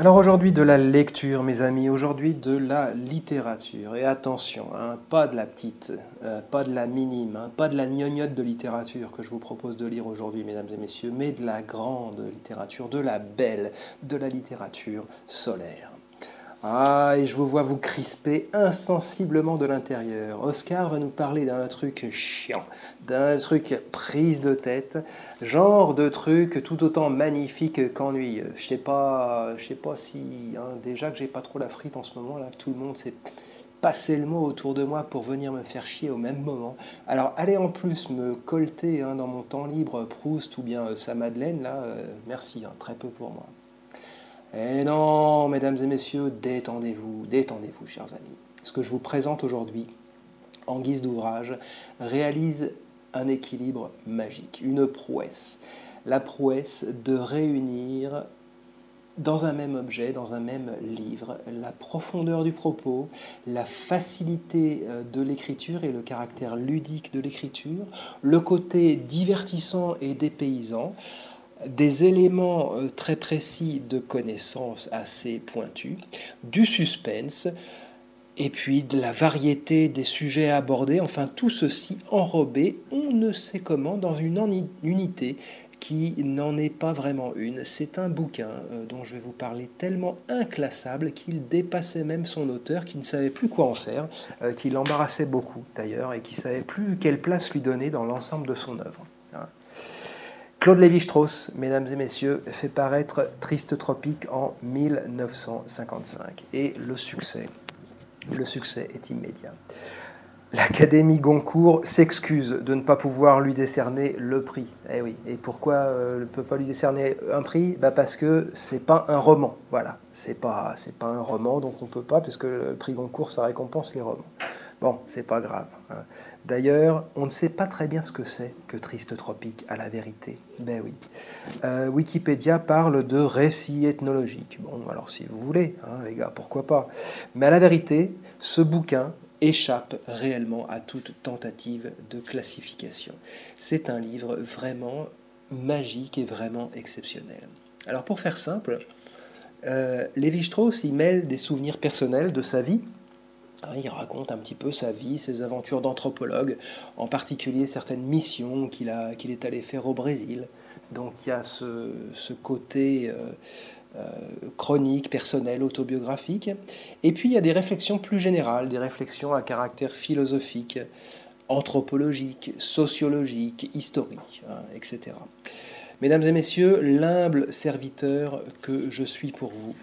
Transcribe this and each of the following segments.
Alors aujourd'hui de la lecture, mes amis, aujourd'hui de la littérature. Et attention, hein, pas de la petite, euh, pas de la minime, hein, pas de la gnognotte de littérature que je vous propose de lire aujourd'hui, mesdames et messieurs, mais de la grande littérature, de la belle, de la littérature solaire. Ah, et je vous vois vous crisper insensiblement de l'intérieur. Oscar va nous parler d'un truc chiant, d'un truc prise de tête, genre de truc tout autant magnifique qu'ennuyeux. Je sais pas, je sais pas si hein, déjà que j'ai pas trop la frite en ce moment là, tout le monde s'est passé le mot autour de moi pour venir me faire chier au même moment. Alors allez en plus me colter hein, dans mon temps libre Proust ou bien euh, sa Madeleine là, euh, merci, hein, très peu pour moi. Eh non, mesdames et messieurs, détendez-vous, détendez-vous, chers amis. Ce que je vous présente aujourd'hui, en guise d'ouvrage, réalise un équilibre magique, une prouesse. La prouesse de réunir dans un même objet, dans un même livre, la profondeur du propos, la facilité euh, de l'écriture et le caractère ludique de l'écriture, le côté divertissant et dépaysant, des éléments euh, très précis de connaissance assez pointus, du suspense, et puis de la variété des sujets abordés, enfin tout ceci enrobé, on ne sait comment, dans une unité qui n'en est pas vraiment une. C'est un bouquin euh, dont je vais vous parler tellement inclassable qu'il dépassait même son auteur, qui ne savait plus quoi en faire, euh, qui l'embarrassait beaucoup d'ailleurs, et qui savait plus quelle place lui donner dans l'ensemble de son œuvre. Claude Lévi-Strauss, mesdames et messieurs, fait paraître Triste Tropique en 1955. Et le succès, le succès est immédiat. L'Académie Goncourt s'excuse de ne pas pouvoir lui décerner le prix. Eh oui. Et pourquoi euh, ne peut pas lui décerner un prix? Bah Parce que c'est pas un roman. Voilà. C'est pas, pas un roman, donc on peut pas, puisque le prix Goncourt, ça récompense les romans. Bon, c'est pas grave. Hein. D'ailleurs, on ne sait pas très bien ce que c'est que Triste Tropique, à la vérité. Ben oui. Euh, Wikipédia parle de récit ethnologique. Bon, alors si vous voulez, hein, les gars, pourquoi pas. Mais à la vérité, ce bouquin échappe réellement à toute tentative de classification. C'est un livre vraiment magique et vraiment exceptionnel. Alors pour faire simple, euh, Lévi-Strauss y mêle des souvenirs personnels de sa vie, il raconte un petit peu sa vie, ses aventures d'anthropologue, en particulier certaines missions qu'il est allé faire au Brésil. Donc il y a ce, côté euh, euh, chronique, personnel, autobiographique. Et puis il y a des réflexions plus générales, des réflexions à caractère philosophique, anthropologique, sociologique, historique, hein, etc. Mesdames et messieurs, l'humble serviteur que je suis pour vous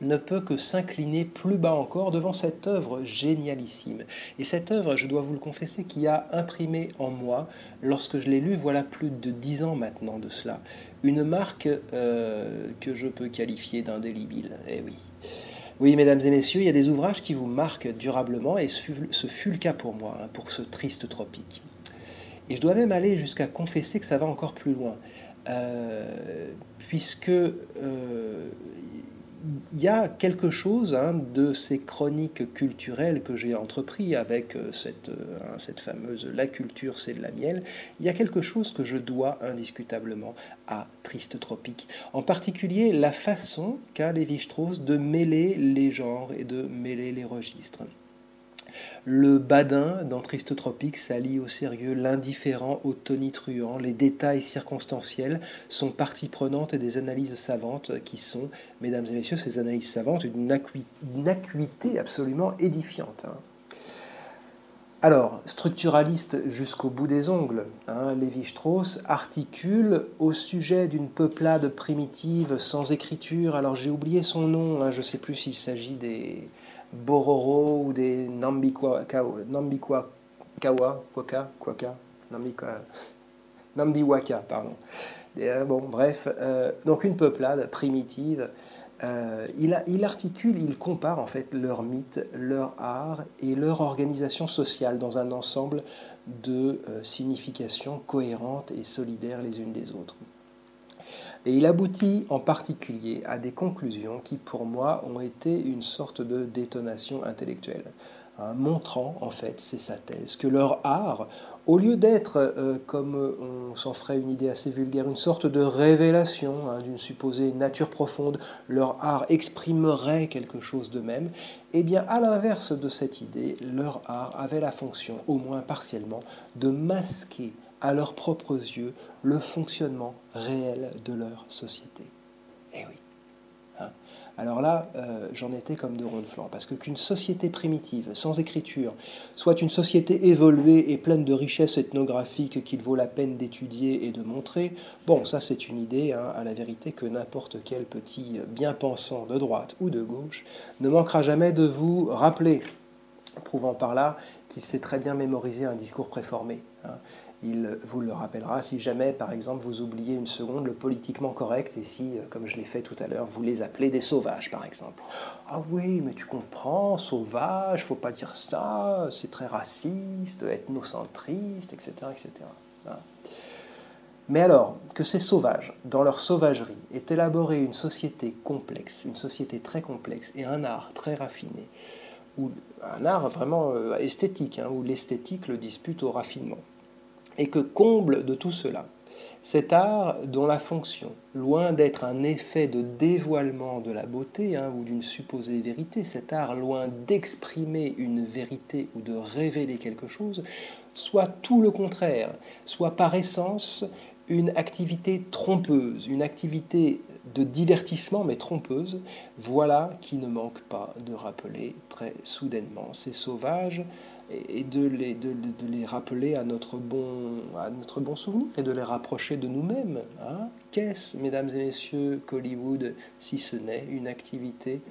ne peut que s'incliner plus bas encore devant cette œuvre génialissime. Et cette œuvre, je dois vous le confesser, qui a imprimé en moi, lorsque je l'ai lue, voilà plus de dix ans maintenant de cela, une marque euh, que je peux qualifier d'indélébile. Eh oui. Oui, mesdames et messieurs, il y a des ouvrages qui vous marquent durablement, et ce fut, le cas pour moi, hein, pour ce triste tropique. Et je dois même aller jusqu'à confesser que ça va encore plus loin, euh, puisque euh, il y a quelque chose hein, de ces chroniques culturelles que j'ai entrepris avec euh, cette, euh, hein, cette fameuse La culture, c'est de la miel. Il y a quelque chose que je dois indiscutablement à Triste Tropique. En particulier, la façon qu'a Lévi-Strauss de mêler les genres et de mêler les registres. Le badin dans Triste Tropique s'allie au sérieux, l'indifférent au tonitruant. Les détails circonstanciels sont partie prenante des analyses savantes qui sont, mesdames et messieurs, ces analyses savantes d'une acuité absolument édifiante. Hein. Alors, structuraliste jusqu'au bout des ongles, hein, Lévi-Strauss articule au sujet d'une peuplade primitive sans écriture. Alors, j'ai oublié son nom, hein, je ne sais plus s'il s'agit des, Bororo ou des Nambikwa, Kawa, Kwaka, Kwaka, Nambikwa, Nambiwaka, pardon. Euh, bon, bref, euh, donc une peuplade primitive euh, il, il, articule, il compare en fait leur mythe, leur art et leur organisation sociale dans un ensemble de significations cohérentes et solidaires les unes des autres. Et il aboutit en particulier à des conclusions qui, pour moi, ont été une sorte de détonation intellectuelle, hein, montrant, en fait, c'est sa thèse, que leur art, au lieu d'être, euh, comme on s'en ferait une idée assez vulgaire, une sorte de révélation hein, d'une supposée nature profonde, leur art exprimerait quelque chose de même, eh bien, à l'inverse de cette idée, leur art avait la fonction, au moins partiellement, de masquer à leurs propres yeux le fonctionnement réel de leur société. Eh oui. Hein. Alors là, euh, j'en étais comme de ronde flanc, parce que qu'une société primitive, sans écriture, soit une société évoluée et pleine de richesses ethnographiques qu'il vaut la peine d'étudier et de montrer, bon, ça c'est une idée, hein, à la vérité, que n'importe quel petit bien-pensant de droite ou de gauche ne manquera jamais de vous rappeler, prouvant par là qu'il sait très bien mémoriser un discours préformé. Hein il vous le rappellera si jamais, par exemple, vous oubliez une seconde le politiquement correct et si, euh, comme je l'ai fait tout à l'heure, vous les appelez des sauvages, par exemple. Ah oui, mais tu comprends, sauvage, faut pas dire ça, c'est très raciste, ethnocentriste, etc. etc. Hein. Mais alors, que ces sauvages, dans leur sauvagerie, aient élaboré une société complexe, une société très complexe et un art très raffiné, ou un art vraiment euh, esthétique, hein, où l'esthétique le dispute au raffinement. Et que comble de tout cela, cet art dont la fonction, loin d'être un effet de dévoilement de la beauté hein, ou d'une supposée vérité, cet art loin d'exprimer une vérité ou de révéler quelque chose, soit tout le contraire, soit par essence une activité trompeuse, une activité de divertissement mais trompeuse, voilà qui ne manque pas de rappeler très soudainement ces sauvages et de les, rappeler à notre, bon, à notre bon souvenir et de les rapprocher de nous-mêmes. Hein. Qu'est-ce, mesdames et messieurs, qu'Hollywood, si ce n'est une activité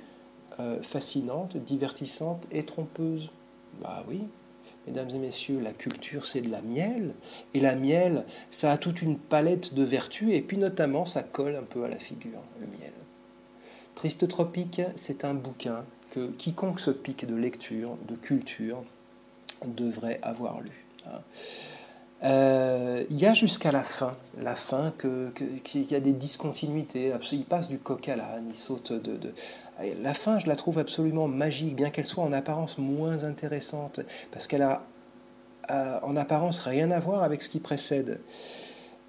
euh, fascinante, divertissante et trompeuse? Bah oui, mesdames et messieurs, la culture, c'est de la miel. Et la miel, ça a toute une palette de vertus, et puis notamment, ça colle un peu à la figure, le miel. Triste Tropique, c'est un bouquin que quiconque se pique de lecture, de culture, devrait avoir lu. Euh, il y a jusqu'à la fin, la fin, que, qu'il y a des discontinuités. Il passe du coq à l'âne, il saute de, La fin, je la trouve absolument magique, bien qu'elle soit en apparence moins intéressante, parce qu'elle a en apparence rien à voir avec ce qui précède.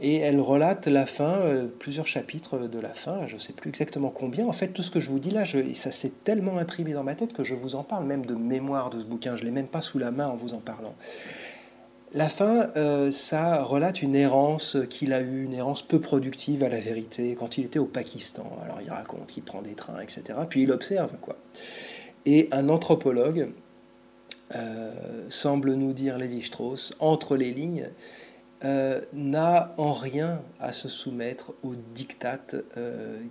Et elle relate la fin, euh, plusieurs chapitres de la fin, je ne sais plus exactement combien. En fait, tout ce que je vous dis là, ça s'est tellement imprimé dans ma tête que je vous en parle même de mémoire de ce bouquin. Je ne l'ai même pas sous la main en vous en parlant. La fin, euh, ça relate une errance qu'il a eue, une errance peu productive à la vérité, quand il était au Pakistan. Alors il raconte qu'il prend des trains, etc. Puis il observe, quoi. Et un anthropologue euh, semble nous dire Lévi-Strauss, entre les lignes, euh, n'a en rien à se soumettre au diktat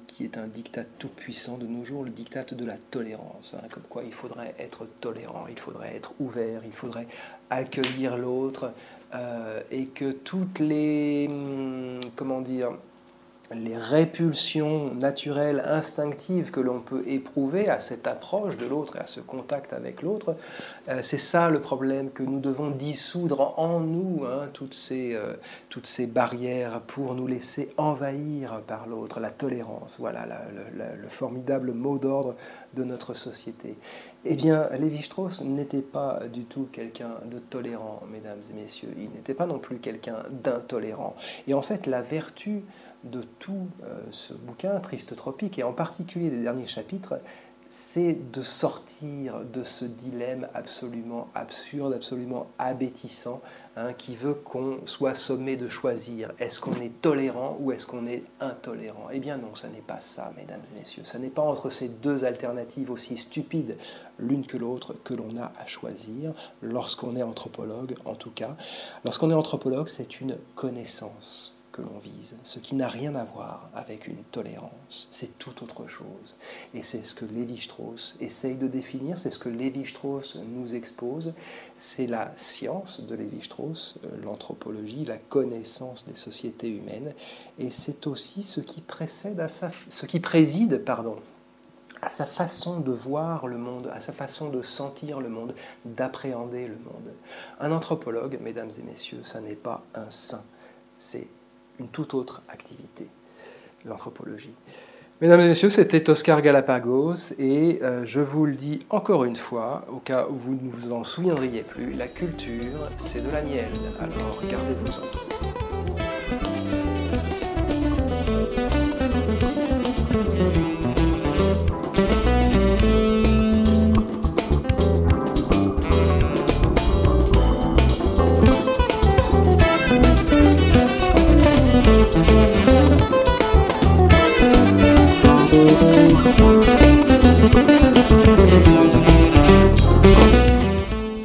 qui est un diktat tout puissant de nos jours, le diktat de la tolérance. Hein, comme quoi il faudrait être tolérant, il faudrait être ouvert, il faudrait accueillir l'autre, euh, et que toutes les, hum, comment dire, les répulsions naturelles, instinctives que l'on peut éprouver à cette approche de l'autre et à ce contact avec l'autre, euh, c'est ça le problème, que nous devons dissoudre en nous hein, toutes, ces, euh, toutes ces barrières pour nous laisser envahir par l'autre, la tolérance, voilà le formidable mot d'ordre de notre société. Eh bien, Lévi-Strauss n'était pas du tout quelqu'un de tolérant, mesdames et messieurs, il n'était pas non plus quelqu'un d'intolérant. Et en fait, la vertu de tout euh, ce bouquin, Triste Tropique, et en particulier des derniers chapitres, c'est de sortir de ce dilemme absolument absurde, absolument abétissant, hein, qui veut qu'on soit sommé de choisir. Est-ce qu'on est tolérant ou est-ce qu'on est intolérant? Eh bien non, ça n'est pas ça, mesdames et messieurs. Ça n'est pas entre ces deux alternatives aussi stupides l'une que l'autre que l'on a à choisir, lorsqu'on est anthropologue en tout cas. Lorsqu'on est anthropologue, c'est une connaissance l'on vise, ce qui n'a rien à voir avec une tolérance, c'est tout autre chose. Et c'est ce que Lévi-Strauss essaye de définir, c'est ce que Lévi-Strauss nous expose, c'est la science de Lévi-Strauss, euh, l'anthropologie, la connaissance des sociétés humaines, et c'est aussi ce qui précède à sa, ce qui préside, pardon, à sa façon de voir le monde, à sa façon de sentir le monde, d'appréhender le monde. Un anthropologue, mesdames et messieurs, ça n'est pas un saint, c'est une toute autre activité, l'anthropologie. Mesdames et messieurs, c'était Oscar Galapagos et euh, je vous le dis encore une fois, au cas où vous ne vous en souviendriez plus, la culture, c'est de la miel, alors gardez-vous-en.